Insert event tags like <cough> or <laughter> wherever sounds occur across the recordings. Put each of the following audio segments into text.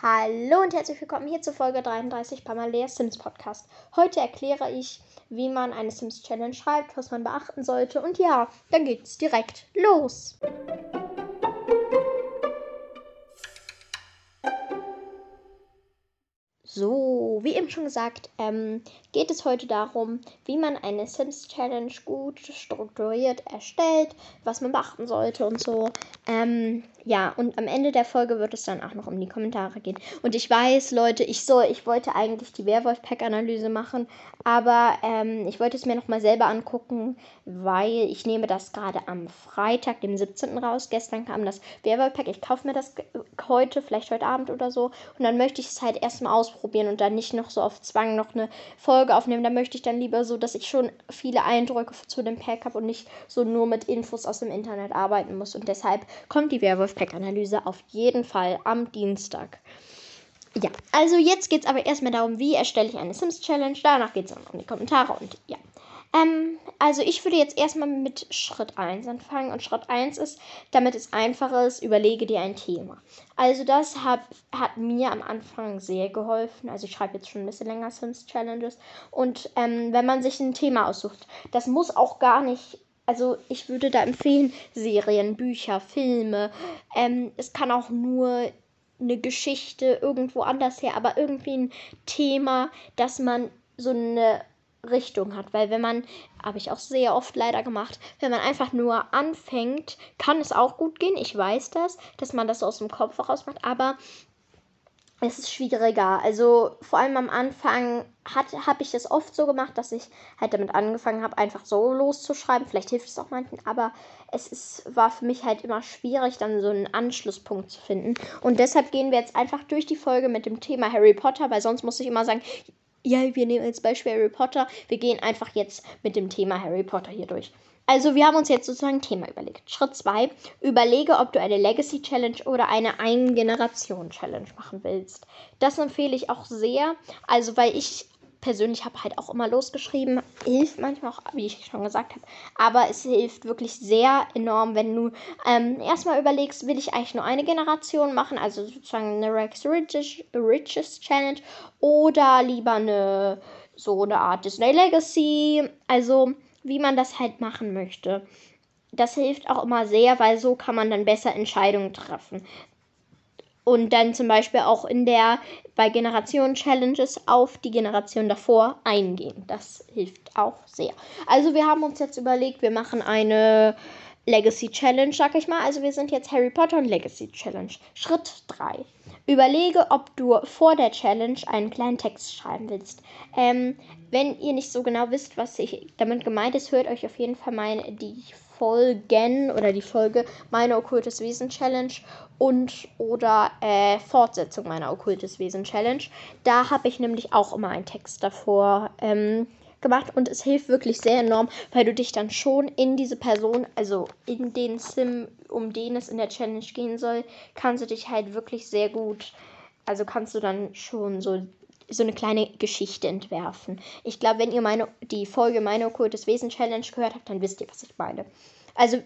Hallo und herzlich willkommen hier zur Folge 33 bei Malea Sims Podcast. Heute erkläre ich, wie man eine Sims Challenge schreibt, was man beachten sollte und ja, dann geht's direkt los. So, wie eben schon gesagt, ähm, geht es heute darum, wie man eine Sims Challenge gut strukturiert erstellt, was man beachten sollte und so. Ähm, ja, und am Ende der Folge wird es dann auch noch um die Kommentare gehen. Und ich weiß, Leute, ich soll, ich wollte eigentlich die Werwolf-Pack-Analyse machen, aber ähm, ich wollte es mir nochmal selber angucken, weil ich nehme das gerade am Freitag, dem 17. raus. Gestern kam das Werwolf-Pack. Ich kaufe mir das heute, vielleicht heute Abend oder so. Und dann möchte ich es halt erstmal ausprobieren und dann nicht noch so auf Zwang noch eine Folge aufnehmen. Da möchte ich dann lieber so, dass ich schon viele Eindrücke zu dem Pack habe und nicht so nur mit Infos aus dem Internet arbeiten muss. Und deshalb kommt die Werwolf-Pack-Analyse auf jeden Fall am Dienstag. Ja, also jetzt geht es aber erstmal darum, wie erstelle ich eine Sims-Challenge. Danach geht es dann um die Kommentare und ja. Ähm, also ich würde jetzt erstmal mit Schritt 1 anfangen. Und Schritt 1 ist, damit es einfach ist, überlege dir ein Thema. Also das hat, hat mir am Anfang sehr geholfen. Also ich schreibe jetzt schon ein bisschen länger Sims Challenges. Und ähm, wenn man sich ein Thema aussucht, das muss auch gar nicht also ich würde da empfehlen, Serien, Bücher, Filme. Ähm, es kann auch nur eine Geschichte irgendwo anders her, aber irgendwie ein Thema, dass man so eine Richtung hat. Weil wenn man, habe ich auch sehr oft leider gemacht, wenn man einfach nur anfängt, kann es auch gut gehen. Ich weiß das, dass man das so aus dem Kopf raus macht, aber es ist schwieriger. Also vor allem am Anfang habe ich das oft so gemacht, dass ich halt damit angefangen habe, einfach so loszuschreiben. Vielleicht hilft es auch manchen, aber es ist, war für mich halt immer schwierig, dann so einen Anschlusspunkt zu finden. Und deshalb gehen wir jetzt einfach durch die Folge mit dem Thema Harry Potter, weil sonst muss ich immer sagen, ja, wir nehmen als Beispiel Harry Potter. Wir gehen einfach jetzt mit dem Thema Harry Potter hier durch. Also wir haben uns jetzt sozusagen ein Thema überlegt. Schritt 2. Überlege, ob du eine Legacy Challenge oder eine Ein-Generation Challenge machen willst. Das empfehle ich auch sehr. Also weil ich persönlich habe halt auch immer losgeschrieben. Hilft manchmal auch, wie ich schon gesagt habe. Aber es hilft wirklich sehr enorm, wenn du ähm, erstmal überlegst, will ich eigentlich nur eine Generation machen, also sozusagen eine Rex Riches, Riches Challenge oder lieber eine so eine Art Disney Legacy. Also wie man das halt machen möchte. Das hilft auch immer sehr, weil so kann man dann besser Entscheidungen treffen. Und dann zum Beispiel auch in der bei Generation Challenges auf die Generation davor eingehen. Das hilft auch sehr. Also wir haben uns jetzt überlegt, wir machen eine Legacy Challenge, sag ich mal. Also wir sind jetzt Harry Potter und Legacy Challenge. Schritt 3. Überlege, ob du vor der Challenge einen kleinen Text schreiben willst. Ähm, wenn ihr nicht so genau wisst, was ich damit gemeint ist, hört euch auf jeden Fall meine, die Folgen oder die Folge meine okkultes Wesen Challenge und oder äh, Fortsetzung meiner okkultes Wesen Challenge. Da habe ich nämlich auch immer einen Text davor ähm, gemacht und es hilft wirklich sehr enorm, weil du dich dann schon in diese Person, also in den Sim, um den es in der Challenge gehen soll, kannst du dich halt wirklich sehr gut, also kannst du dann schon so so eine kleine Geschichte entwerfen. Ich glaube, wenn ihr meine, die Folge Meine okkultes Wesen Challenge gehört habt, dann wisst ihr, was ich meine. Also,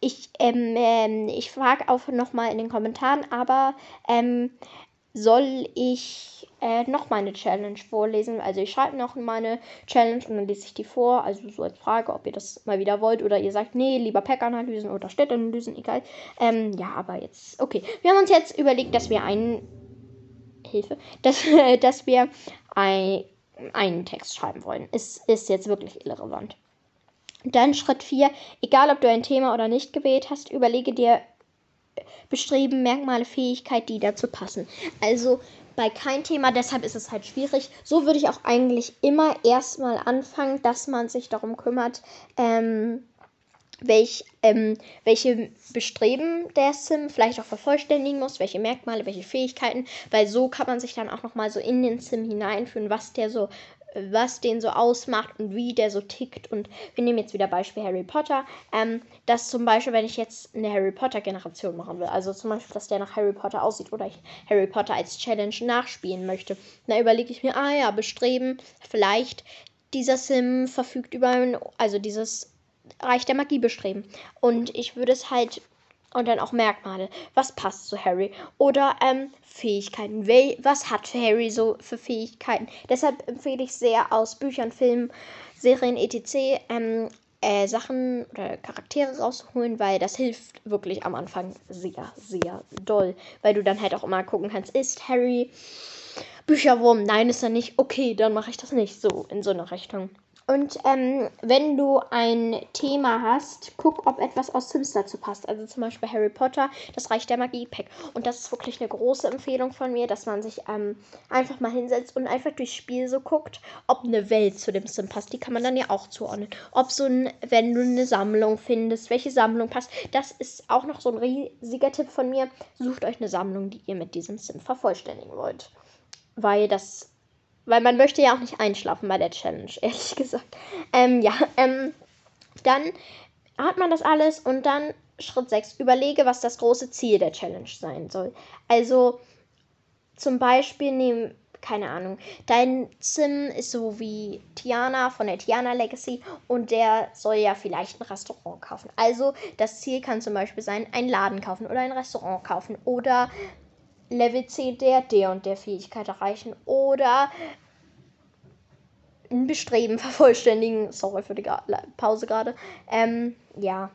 ich, ähm, ähm, ich frage auch nochmal in den Kommentaren, aber ähm, soll ich äh, noch meine Challenge vorlesen? Also ich schreibe noch meine Challenge und dann lese ich die vor. Also so als Frage, ob ihr das mal wieder wollt oder ihr sagt, nee, lieber Pack-Analysen oder Städteanalysen, egal. Ähm, ja, aber jetzt, okay. Wir haben uns jetzt überlegt, dass wir einen Hilfe, dass, <laughs> dass wir ein, einen Text schreiben wollen. Es ist jetzt wirklich irrelevant. Dann Schritt 4. Egal, ob du ein Thema oder nicht gewählt hast, überlege dir Bestreben, Merkmale, Fähigkeit, die dazu passen. Also bei kein Thema, deshalb ist es halt schwierig. So würde ich auch eigentlich immer erstmal anfangen, dass man sich darum kümmert, ähm, welch, ähm, welche Bestreben der Sim vielleicht auch vervollständigen muss, welche Merkmale, welche Fähigkeiten, weil so kann man sich dann auch nochmal so in den Sim hineinführen, was der so was den so ausmacht und wie der so tickt. Und wir nehmen jetzt wieder Beispiel Harry Potter. Ähm, dass zum Beispiel, wenn ich jetzt eine Harry Potter-Generation machen will, also zum Beispiel, dass der nach Harry Potter aussieht oder ich Harry Potter als Challenge nachspielen möchte, dann überlege ich mir, ah ja, bestreben, vielleicht dieser Sim verfügt über, ein, also dieses Reich der Magie bestreben. Und ich würde es halt Und dann auch Merkmale. Was passt zu Harry? Oder ähm, Fähigkeiten. Was hat Harry so für Fähigkeiten? Deshalb empfehle ich sehr aus Büchern, Filmen, Serien, etc. Ähm, äh, Sachen oder Charaktere rausholen, weil das hilft wirklich am Anfang sehr, sehr doll. Weil du dann halt auch immer gucken kannst, ist Harry Bücherwurm? Nein, ist er nicht. Okay, dann mache ich das nicht so in so eine Richtung. Und ähm, wenn du ein Thema hast, guck, ob etwas aus Sims dazu passt. Also zum Beispiel Harry Potter, das Reich der Magie-Pack. Und das ist wirklich eine große Empfehlung von mir, dass man sich ähm, einfach mal hinsetzt und einfach durchs Spiel so guckt, ob eine Welt zu dem Sim passt. Die kann man dann ja auch zuordnen. Ob so ein, wenn du eine Sammlung findest, welche Sammlung passt. Das ist auch noch so ein riesiger Tipp von mir. Sucht euch eine Sammlung, die ihr mit diesem Sim vervollständigen wollt. Weil das weil man möchte ja auch nicht einschlafen bei der Challenge, <laughs> ehrlich gesagt. Ähm, ja, ähm, dann hat man das alles und dann Schritt 6. Überlege, was das große Ziel der Challenge sein soll. Also zum Beispiel nehmen, keine Ahnung, dein Sim ist so wie Tiana von der Tiana Legacy und der soll ja vielleicht ein Restaurant kaufen. Also das Ziel kann zum Beispiel sein, einen Laden kaufen oder ein Restaurant kaufen oder Level 10 der, der und der Fähigkeit erreichen oder ein Bestreben <laughs> vervollständigen. Sorry für die Pause gerade. Ähm, ja,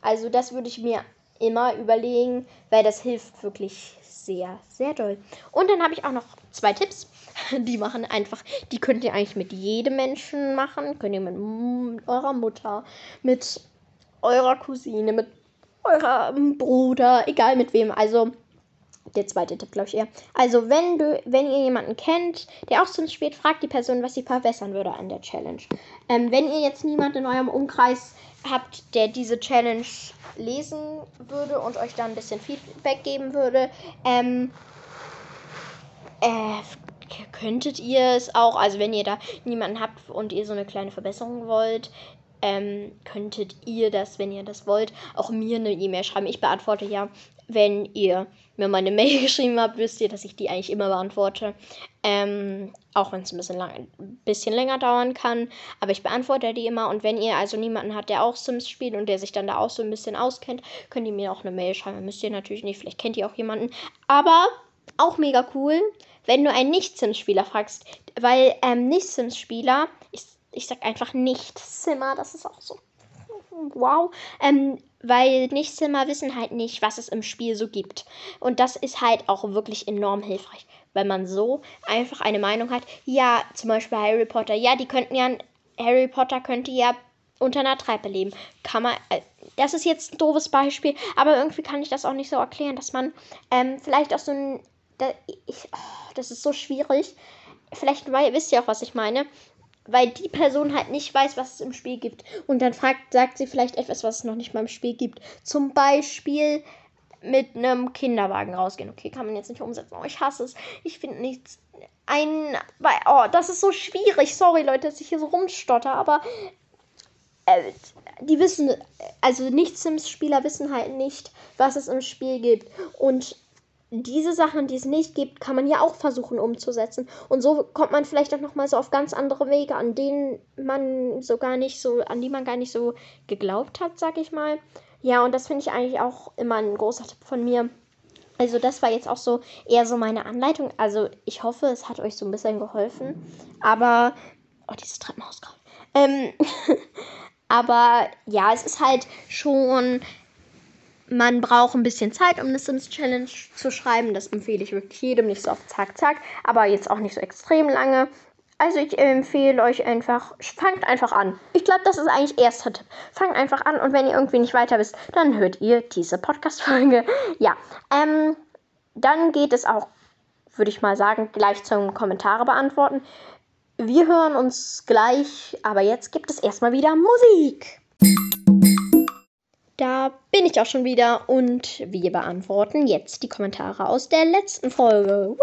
also das würde ich mir immer überlegen, weil das hilft wirklich sehr, sehr doll. Und dann habe ich auch noch zwei Tipps. <laughs> Die machen einfach, die könnt ihr eigentlich mit jedem Menschen machen. Könnt ihr mit eurer Mutter, mit eurer Cousine, mit eurem Bruder, egal mit wem. Also der zweite Tipp, glaube ich eher. Also, wenn du, wenn ihr jemanden kennt, der auch Sims spielt, fragt die Person, was sie verbessern würde an der Challenge. Ähm, wenn ihr jetzt niemanden in eurem Umkreis habt, der diese Challenge lesen würde und euch dann ein bisschen Feedback geben würde, ähm, äh, könntet ihr es auch, also wenn ihr da niemanden habt und ihr so eine kleine Verbesserung wollt, ähm, könntet ihr das, wenn ihr das wollt, auch mir eine E-Mail schreiben. Ich beantworte ja wenn ihr mir meine <laughs> Mail geschrieben habt, wisst ihr, dass ich die eigentlich immer beantworte. Ähm, auch wenn es ein bisschen, lang, bisschen länger dauern kann. Aber ich beantworte die immer. Und wenn ihr also niemanden habt, der auch Sims spielt und der sich dann da auch so ein bisschen auskennt, könnt ihr mir auch eine Mail schreiben. Müsst ihr natürlich nicht. Vielleicht kennt ihr auch jemanden. Aber auch mega cool, wenn du einen Nicht-Sims-Spieler fragst. Weil ähm, Nicht-Sims-Spieler, ich, ich sag einfach Nicht-Simmer, das ist auch so wow. Ähm, weil Nichtszimmer wissen halt nicht, was es im Spiel so gibt. Und das ist halt auch wirklich enorm hilfreich, weil man so einfach eine Meinung hat. Ja, zum Beispiel Harry Potter. Ja, die könnten ja, Harry Potter könnte ja unter einer Treppe leben. Kann man, äh, das ist jetzt ein doofes Beispiel, aber irgendwie kann ich das auch nicht so erklären, dass man ähm, vielleicht auch so ein, da, ich, oh, das ist so schwierig. Vielleicht weil, wisst ihr auch, was ich meine weil die Person halt nicht weiß, was es im Spiel gibt. Und dann fragt, sagt sie vielleicht etwas, was es noch nicht mal im Spiel gibt. Zum Beispiel mit einem Kinderwagen rausgehen. Okay, kann man jetzt nicht umsetzen. Oh, ich hasse es. Ich finde nichts. Ein. Oh, das ist so schwierig. Sorry, Leute, dass ich hier so rumstotter, aber. Äh, die wissen, also Nicht-Sims-Spieler wissen halt nicht, was es im Spiel gibt. Und diese Sachen, die es nicht gibt, kann man ja auch versuchen umzusetzen. Und so kommt man vielleicht auch nochmal so auf ganz andere Wege, an denen man so gar nicht so, an die man gar nicht so geglaubt hat, sag ich mal. Ja, und das finde ich eigentlich auch immer ein großer Tipp von mir. Also das war jetzt auch so eher so meine Anleitung. Also ich hoffe, es hat euch so ein bisschen geholfen. Aber, oh, dieses Treppenhaus gerade. Ähm, <laughs> aber ja, es ist halt schon man braucht ein bisschen Zeit, um eine Sims Challenge zu schreiben. Das empfehle ich wirklich jedem, nicht so auf Zack, Zack, aber jetzt auch nicht so extrem lange. Also ich empfehle euch einfach, fangt einfach an. Ich glaube, das ist eigentlich erster Tipp. Fangt einfach an und wenn ihr irgendwie nicht weiter wisst, dann hört ihr diese Podcast-Folge. <laughs> Ja, ähm, dann geht es auch, würde ich mal sagen, gleich zum Kommentare beantworten. Wir hören uns gleich, aber jetzt gibt es erstmal wieder Musik. Da bin ich auch schon wieder und wir beantworten jetzt die Kommentare aus der letzten Folge.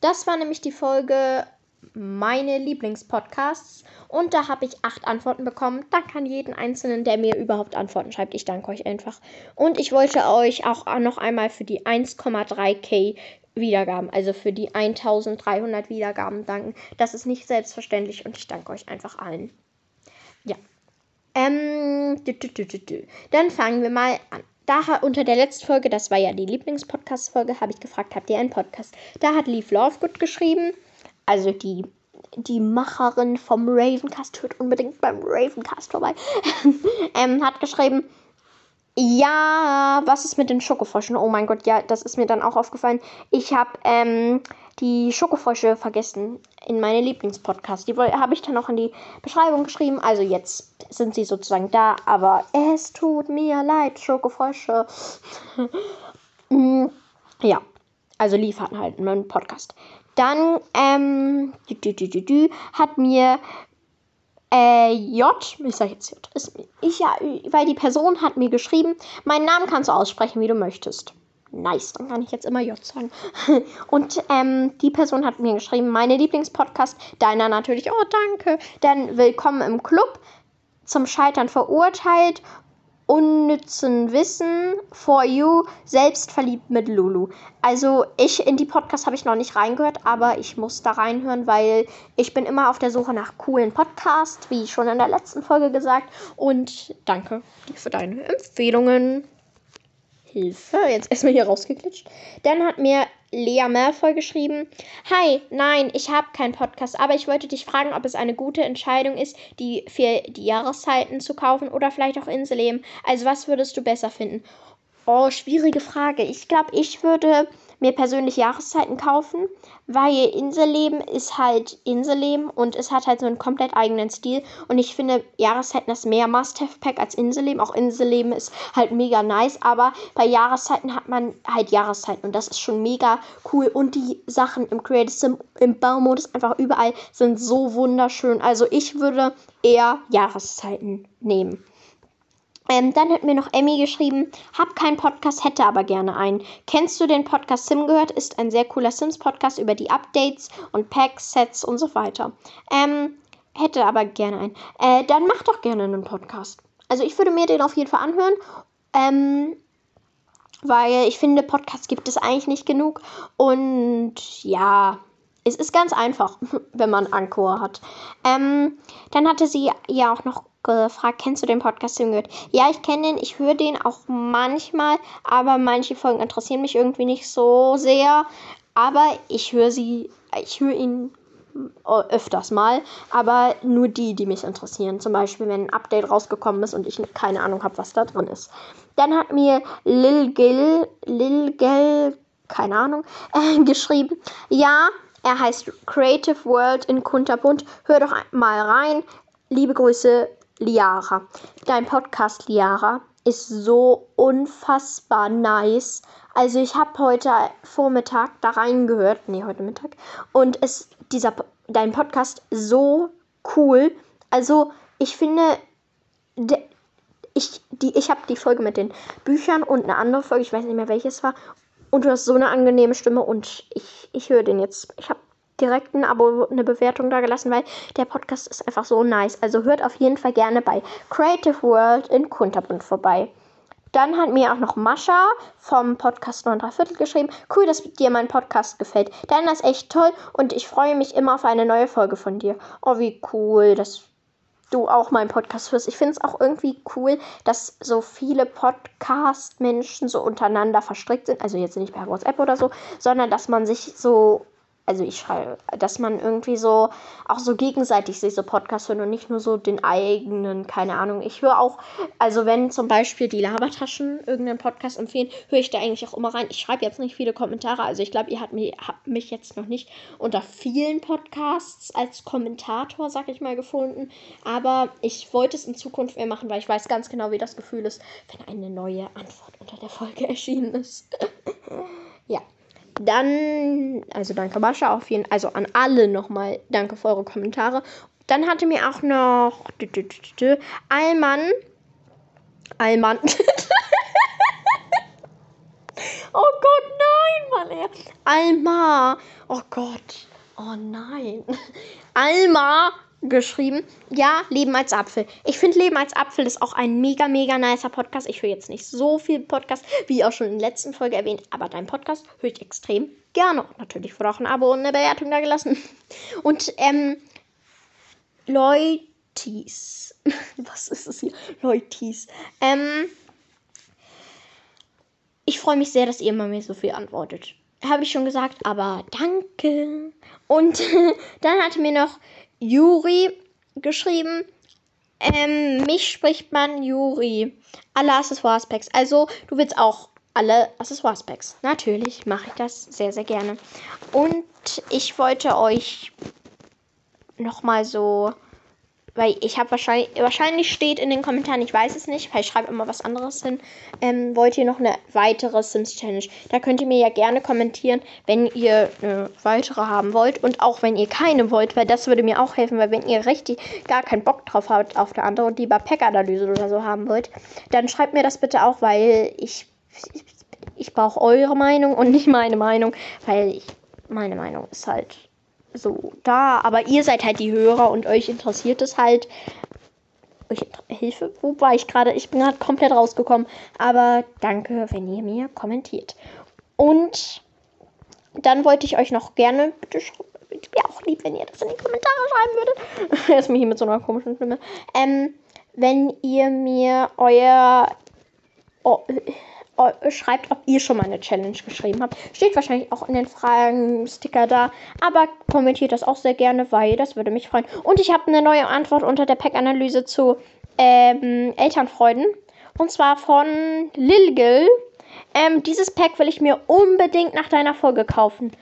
Das war nämlich die Folge meine Lieblingspodcasts und da habe ich acht Antworten bekommen. Danke an jeden Einzelnen, der mir überhaupt Antworten schreibt. Ich danke euch einfach. Und ich wollte euch auch noch einmal für die 1,3k Wiedergaben, also für die 1300 Wiedergaben danken. Das ist nicht selbstverständlich und ich danke euch einfach allen. Ja, ähm, Dann fangen wir mal an. da unter der letzten Folge, das war ja die Lieblingspodcast-Folge, habe ich gefragt, habt ihr einen Podcast? Da hat Leaf Lovegood geschrieben, also die, die Macherin vom Ravencast, hört unbedingt beim Ravencast vorbei, <laughs> ähm, hat geschrieben, ja, was ist mit den Schokofröschen? Oh mein Gott, ja, das ist mir dann auch aufgefallen. Ich habe ähm, die Schokofrösche vergessen in meine Lieblingspodcast. Die habe ich dann auch in die Beschreibung geschrieben. Also jetzt sind sie sozusagen da, aber es tut mir leid, Schokofrösche. <laughs> Mm, ja, also liefern halt einen Podcast. Dann ähm, hat mir äh, J, ich sag jetzt J, ist, ich, ja, weil die Person hat mir geschrieben, meinen Namen kannst du aussprechen, wie du möchtest. Nice, dann kann ich jetzt immer J sagen. <laughs> Und ähm, die Person hat mir geschrieben, meine Lieblingspodcast, deiner natürlich, oh danke, dann willkommen im Club, zum Scheitern verurteilt unnützen Wissen for you selbstverliebt mit Lulu. Also ich in die Podcast habe ich noch nicht reingehört, aber ich muss da reinhören, weil ich bin immer auf der Suche nach coolen Podcasts, wie schon in der letzten Folge gesagt. Und danke für deine Empfehlungen. Hilfe, jetzt erstmal hier rausgeklitscht. Dann hat mir Lea Malfoy geschrieben: Hi, nein, ich habe keinen Podcast, aber ich wollte dich fragen, ob es eine gute Entscheidung ist, die für die Jahreszeiten zu kaufen oder vielleicht auch Inselleben. Also, was würdest du besser finden? Oh, schwierige Frage. Ich glaube, ich würde mir persönlich Jahreszeiten kaufen, weil Inselleben ist halt Inselleben und es hat halt so einen komplett eigenen Stil. Und ich finde Jahreszeiten das mehr Must-Have-Pack als Inselleben. Auch Inselleben ist halt mega nice, aber bei Jahreszeiten hat man halt Jahreszeiten und das ist schon mega cool. Und die Sachen im Creative Sim, im Baumodus einfach überall sind so wunderschön. Also ich würde eher Jahreszeiten nehmen. Ähm, dann hat mir noch Emmy geschrieben, hab keinen Podcast, hätte aber gerne einen. Kennst du den Podcast Sim gehört? Ist ein sehr cooler Sims-Podcast über die Updates und Packs, Sets und so weiter. Ähm, hätte aber gerne einen. Äh, dann mach doch gerne einen Podcast. Also ich würde mir den auf jeden Fall anhören. Ähm, weil ich finde, Podcasts gibt es eigentlich nicht genug. Und ja, es ist ganz einfach, <laughs> wenn man Anchor hat. Ähm, dann hatte sie ja auch noch gefragt, kennst du den Podcast gehört? Ja, ich kenne den, ich höre den auch manchmal, aber manche Folgen interessieren mich irgendwie nicht so sehr. Aber ich höre sie, ich höre ihn öfters mal, aber nur die, die mich interessieren. Zum Beispiel, wenn ein Update rausgekommen ist und ich keine Ahnung habe, was da drin ist. Dann hat mir Lil Gil, Lil Gil, keine Ahnung, äh, <laughs> geschrieben, ja, er heißt Creative World in Kunterbunt. Hör doch mal rein. Liebe Grüße, Liara. Dein Podcast, Liara, ist so unfassbar nice. Also ich habe heute Vormittag da reingehört, nee, heute Mittag, und es dieser dein Podcast so cool. Also ich finde, de, ich ich habe die Folge mit den Büchern und eine andere Folge, ich weiß nicht mehr welches war, und du hast so eine angenehme Stimme und ich ich höre den jetzt. Ich habe direkt ein Abo, eine Bewertung da gelassen, weil der Podcast ist einfach so nice. Also hört auf jeden Fall gerne bei Creative World in Kunterbund vorbei. Dann hat mir auch noch Mascha vom Podcast 9 Viertel geschrieben. Cool, dass dir mein Podcast gefällt. Deiner ist echt toll und ich freue mich immer auf eine neue Folge von dir. Oh, wie cool, dass du auch meinen Podcast hörst. Ich finde es auch irgendwie cool, dass so viele Podcast-Menschen so untereinander verstrickt sind. Also jetzt nicht per WhatsApp oder so, sondern dass man sich so also ich schreibe, dass man irgendwie so auch so gegenseitig sich so Podcasts hört und nicht nur so den eigenen, keine Ahnung. Ich höre auch, also wenn zum Beispiel die Labertaschen irgendeinen Podcast empfehlen, höre ich da eigentlich auch immer rein. Ich schreibe jetzt nicht viele Kommentare, also ich glaube, ihr habt mich, habt mich jetzt noch nicht unter vielen Podcasts als Kommentator, sag ich mal, gefunden. Aber ich wollte es in Zukunft mehr machen, weil ich weiß ganz genau, wie das Gefühl ist, wenn eine neue Antwort unter der Folge <laughs> erschienen ist. Dann, also danke Mascha auf jeden also an alle nochmal danke für eure Kommentare. Dann hatte mir auch noch Alman. Alman. <laughs> oh Gott, nein, Mann. Ey. Alma. Oh Gott. Oh nein. <laughs> Alma geschrieben. Ja, Leben als Apfel. Ich finde Leben als Apfel ist auch ein mega, mega nicer Podcast. Ich höre jetzt nicht so viel Podcast, wie auch schon in der letzten Folge erwähnt, aber dein Podcast höre ich extrem gerne. Natürlich wurde auch ein Abo und eine Bewertung da gelassen. Und, ähm, Leutis. <laughs> Was ist es hier? Leutis. Ähm, ich freue mich sehr, dass ihr immer mir so viel antwortet. Habe ich schon gesagt, aber danke. Und <laughs> dann hatte mir noch Juri geschrieben. Ähm, mich spricht man Juri. Alle Accessoires-Packs. Also, du willst auch alle Accessoires-Packs. Natürlich mache ich das sehr, sehr gerne. Und ich wollte euch nochmal so weil ich habe wahrscheinlich, wahrscheinlich steht in den Kommentaren, ich weiß es nicht, weil ich schreibe immer was anderes hin, ähm, wollt ihr noch eine weitere Sims Challenge? Da könnt ihr mir ja gerne kommentieren, wenn ihr eine weitere haben wollt und auch wenn ihr keine wollt, weil das würde mir auch helfen, weil wenn ihr richtig gar keinen Bock drauf habt auf eine andere und lieber Pack-Analyse oder so haben wollt, dann schreibt mir das bitte auch, weil ich, ich, ich brauche eure Meinung und nicht meine Meinung, weil ich, meine Meinung ist halt so da. Aber ihr seid halt die Hörer und euch interessiert es halt. Euch Hilfe, wo war ich gerade? Ich bin gerade komplett rausgekommen. Aber danke, wenn ihr mir kommentiert. Und dann wollte ich euch noch gerne, bitte wäre auch lieb, wenn ihr das in die Kommentare schreiben würdet. <laughs> Ist mir hier mit so einer komischen Stimme. Ähm, wenn ihr mir euer. Oh, schreibt, ob ihr schon mal eine Challenge geschrieben habt. Steht wahrscheinlich auch in den Fragen-Sticker da. Aber kommentiert das auch sehr gerne, weil das würde mich freuen. Und ich habe eine neue Antwort unter der Pack-Analyse zu ähm, Elternfreuden. Und zwar von Lilgil. Ähm, dieses Pack will ich mir unbedingt nach deiner Folge kaufen.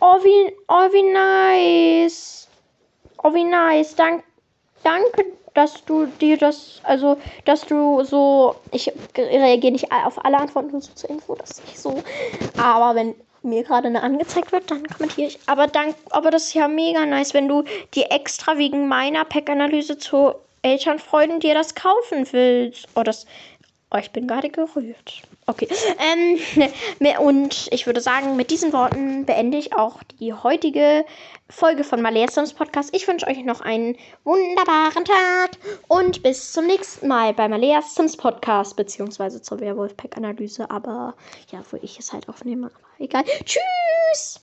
Oh, wie, oh, wie nice. Oh, wie nice. Dank, danke dass du dir das, also, dass du so, ich reagiere nicht auf alle Antworten nur so zur Info, dass ich so, aber wenn mir gerade eine angezeigt wird, dann kommentiere ich. Aber dank, aber das ist ja mega nice, wenn du dir extra wegen meiner Pack-Analyse zu Elternfreuden dir das kaufen willst. Oh, das, oh, ich bin gerade gerührt. Okay. Ähm, <laughs> und ich würde sagen, mit diesen Worten beende ich auch die heutige Folge von Malairs Podcast. Ich wünsche euch noch einen wunderbaren Tag und bis zum nächsten Mal bei Sims Podcast, beziehungsweise zur Werwolf-Pack-Analyse. Aber ja, wo ich es halt aufnehme. Aber egal. Tschüss!